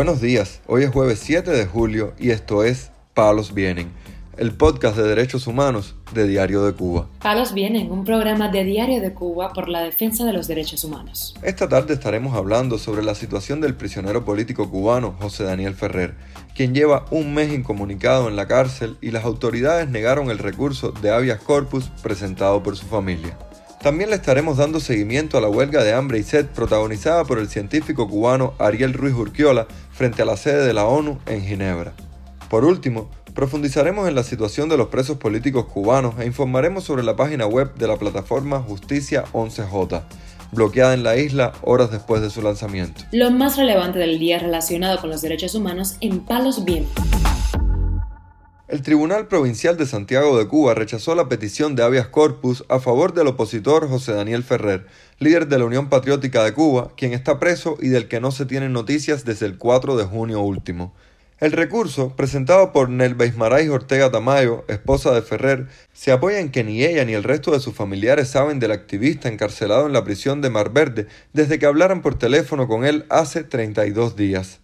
Buenos días, hoy es jueves 7 de julio y esto es Palos Vienen, el podcast de derechos humanos de Diario de Cuba. Palos Vienen, un programa de Diario de Cuba por la defensa de los derechos humanos. Esta tarde estaremos hablando sobre la situación del prisionero político cubano José Daniel Ferrer, quien lleva un mes incomunicado en la cárcel y las autoridades negaron el recurso de habeas corpus presentado por su familia. También le estaremos dando seguimiento a la huelga de hambre y sed protagonizada por el científico cubano Ariel Ruiz Urquiola frente a la sede de la ONU en Ginebra. Por último, profundizaremos en la situación de los presos políticos cubanos e informaremos sobre la página web de la plataforma Justicia 11J, bloqueada en la isla horas después de su lanzamiento. Lo más relevante del día relacionado con los derechos humanos en Palos Vientos. El Tribunal Provincial de Santiago de Cuba rechazó la petición de habeas corpus a favor del opositor José Daniel Ferrer, líder de la Unión Patriótica de Cuba, quien está preso y del que no se tienen noticias desde el 4 de junio último. El recurso, presentado por Nelva Ismaray Ortega Tamayo, esposa de Ferrer, se apoya en que ni ella ni el resto de sus familiares saben del activista encarcelado en la prisión de Mar Verde desde que hablaran por teléfono con él hace 32 días.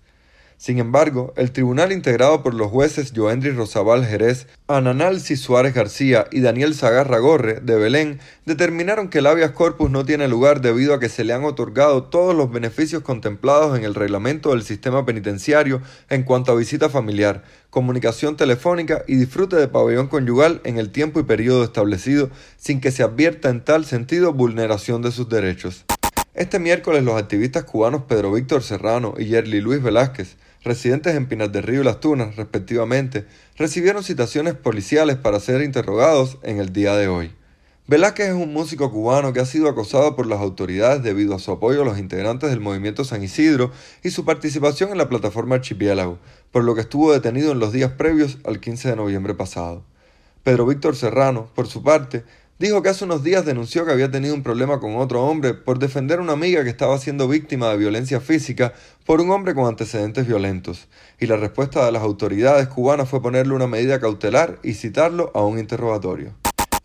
Sin embargo, el tribunal integrado por los jueces Joendry Rosabal Jerez, Ananalsi Suárez García y Daniel Zagarra Gorre de Belén determinaron que el habeas corpus no tiene lugar debido a que se le han otorgado todos los beneficios contemplados en el reglamento del sistema penitenciario en cuanto a visita familiar, comunicación telefónica y disfrute de pabellón conyugal en el tiempo y periodo establecido sin que se advierta en tal sentido vulneración de sus derechos. Este miércoles los activistas cubanos Pedro Víctor Serrano y Yerli Luis Velázquez residentes en Pinas del Río y Las Tunas, respectivamente, recibieron citaciones policiales para ser interrogados en el día de hoy. Velázquez es un músico cubano que ha sido acosado por las autoridades debido a su apoyo a los integrantes del movimiento San Isidro y su participación en la plataforma Archipiélago, por lo que estuvo detenido en los días previos al 15 de noviembre pasado. Pedro Víctor Serrano, por su parte, Dijo que hace unos días denunció que había tenido un problema con otro hombre por defender a una amiga que estaba siendo víctima de violencia física por un hombre con antecedentes violentos, y la respuesta de las autoridades cubanas fue ponerle una medida cautelar y citarlo a un interrogatorio.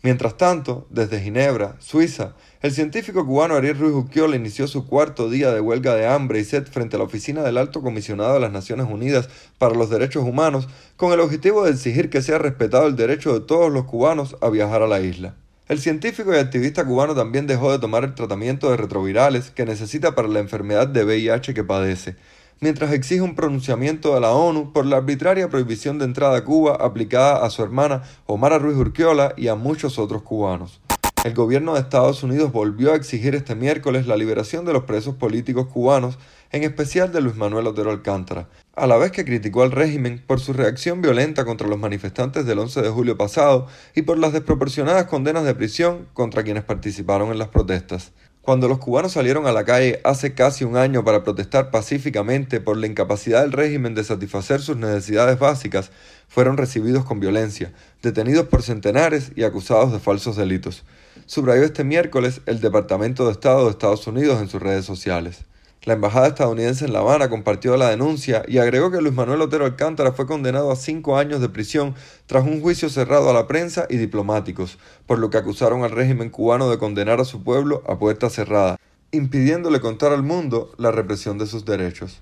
Mientras tanto, desde Ginebra, Suiza, el científico cubano Ariel Ruiz Uquiola inició su cuarto día de huelga de hambre y sed frente a la oficina del Alto Comisionado de las Naciones Unidas para los Derechos Humanos con el objetivo de exigir que sea respetado el derecho de todos los cubanos a viajar a la isla. El científico y activista cubano también dejó de tomar el tratamiento de retrovirales que necesita para la enfermedad de VIH que padece, mientras exige un pronunciamiento de la ONU por la arbitraria prohibición de entrada a Cuba aplicada a su hermana Omar Ruiz Urquiola y a muchos otros cubanos. El gobierno de Estados Unidos volvió a exigir este miércoles la liberación de los presos políticos cubanos, en especial de Luis Manuel Otero Alcántara, a la vez que criticó al régimen por su reacción violenta contra los manifestantes del 11 de julio pasado y por las desproporcionadas condenas de prisión contra quienes participaron en las protestas. Cuando los cubanos salieron a la calle hace casi un año para protestar pacíficamente por la incapacidad del régimen de satisfacer sus necesidades básicas, fueron recibidos con violencia, detenidos por centenares y acusados de falsos delitos. Subrayó este miércoles el Departamento de Estado de Estados Unidos en sus redes sociales. La embajada estadounidense en La Habana compartió la denuncia y agregó que Luis Manuel Otero Alcántara fue condenado a cinco años de prisión tras un juicio cerrado a la prensa y diplomáticos, por lo que acusaron al régimen cubano de condenar a su pueblo a puerta cerrada, impidiéndole contar al mundo la represión de sus derechos.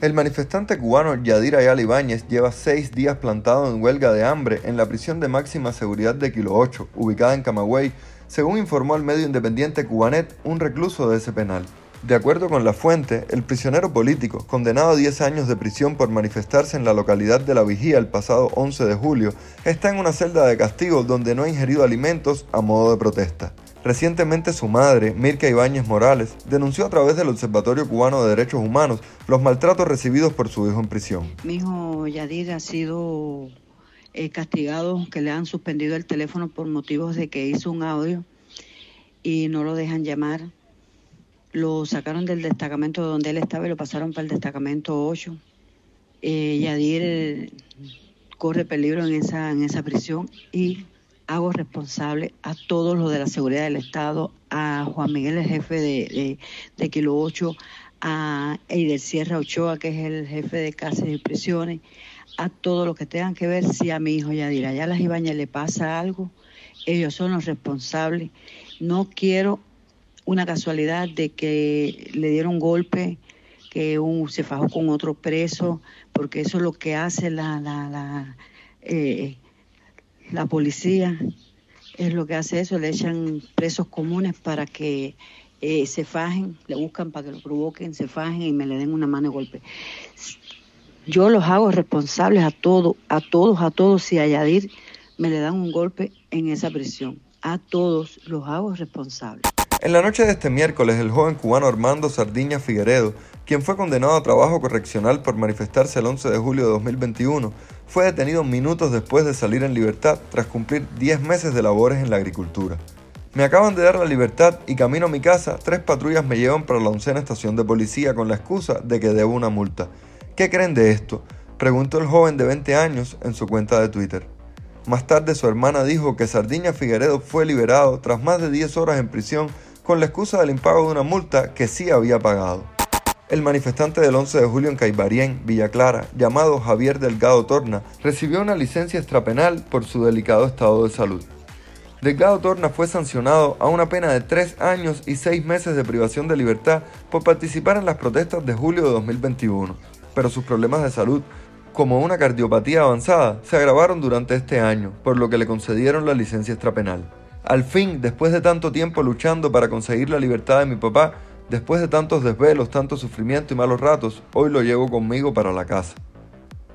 El manifestante cubano Yadir Ayala Ibáñez lleva seis días plantado en huelga de hambre en la prisión de máxima seguridad de Kilo 8, ubicada en Camagüey, según informó al medio independiente Cubanet, un recluso de ese penal. De acuerdo con la fuente, el prisionero político, condenado a 10 años de prisión por manifestarse en la localidad de La Vigía el pasado 11 de julio, está en una celda de castigo donde no ha ingerido alimentos a modo de protesta. Recientemente su madre, Mirka Ibáñez Morales, denunció a través del Observatorio Cubano de Derechos Humanos los maltratos recibidos por su hijo en prisión. Mi hijo Yadir ha sido eh, castigado, que le han suspendido el teléfono por motivos de que hizo un audio y no lo dejan llamar. Lo sacaron del destacamento donde él estaba y lo pasaron para el destacamento 8. Eh, Yadir corre peligro en esa, en esa prisión y hago responsable a todos los de la seguridad del Estado, a Juan Miguel, el jefe de, de, Kilo 8, a Eider Sierra Ochoa, que es el jefe de cárceles y prisiones, a todo lo que tengan que ver si a mi hijo Yadira ya las Ibañas le pasa algo, ellos son los responsables. No quiero una casualidad de que le dieron golpe, que un, se fajó con otro preso, porque eso es lo que hace la, la, la, eh, la policía, es lo que hace eso, le echan presos comunes para que eh, se fajen, le buscan para que lo provoquen, se fajen y me le den una mano de golpe. Yo los hago responsables a todos, a todos, a todos, si a me le dan un golpe en esa prisión. A todos los hago responsables. En la noche de este miércoles, el joven cubano Armando Sardiña Figueredo, quien fue condenado a trabajo correccional por manifestarse el 11 de julio de 2021, fue detenido minutos después de salir en libertad tras cumplir 10 meses de labores en la agricultura. Me acaban de dar la libertad y camino a mi casa, tres patrullas me llevan para la oncena estación de policía con la excusa de que debo una multa. ¿Qué creen de esto? Preguntó el joven de 20 años en su cuenta de Twitter. Más tarde su hermana dijo que Sardiña Figueredo fue liberado tras más de 10 horas en prisión con la excusa del impago de una multa que sí había pagado. El manifestante del 11 de julio en Caibarien, Villa Clara, llamado Javier Delgado Torna, recibió una licencia extrapenal por su delicado estado de salud. Delgado Torna fue sancionado a una pena de tres años y seis meses de privación de libertad por participar en las protestas de julio de 2021, pero sus problemas de salud, como una cardiopatía avanzada, se agravaron durante este año, por lo que le concedieron la licencia extrapenal. Al fin, después de tanto tiempo luchando para conseguir la libertad de mi papá, después de tantos desvelos, tanto sufrimiento y malos ratos, hoy lo llevo conmigo para la casa.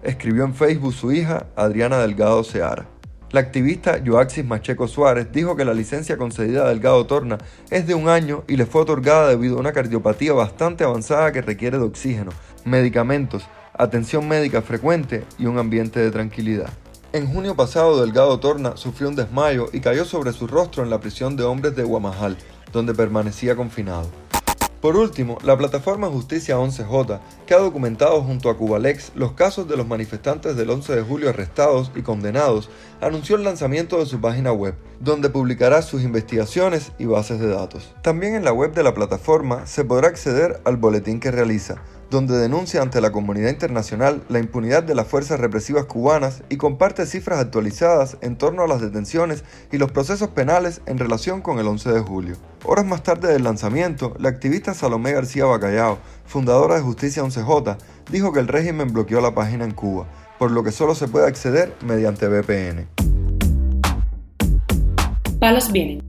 Escribió en Facebook su hija, Adriana Delgado Seara. La activista Joaxis Macheco Suárez dijo que la licencia concedida a Delgado Torna es de un año y le fue otorgada debido a una cardiopatía bastante avanzada que requiere de oxígeno, medicamentos, atención médica frecuente y un ambiente de tranquilidad. En junio pasado, Delgado Torna sufrió un desmayo y cayó sobre su rostro en la prisión de hombres de Guamajal, donde permanecía confinado. Por último, la plataforma Justicia 11J, que ha documentado junto a Cubalex los casos de los manifestantes del 11 de julio arrestados y condenados, anunció el lanzamiento de su página web, donde publicará sus investigaciones y bases de datos. También en la web de la plataforma se podrá acceder al boletín que realiza, donde denuncia ante la comunidad internacional la impunidad de las fuerzas represivas cubanas y comparte cifras actualizadas en torno a las detenciones y los procesos penales en relación con el 11 de julio. Horas más tarde del lanzamiento, la activista Salomé García Bacallao, fundadora de Justicia 11J, dijo que el régimen bloqueó la página en Cuba, por lo que solo se puede acceder mediante VPN. Palos vienen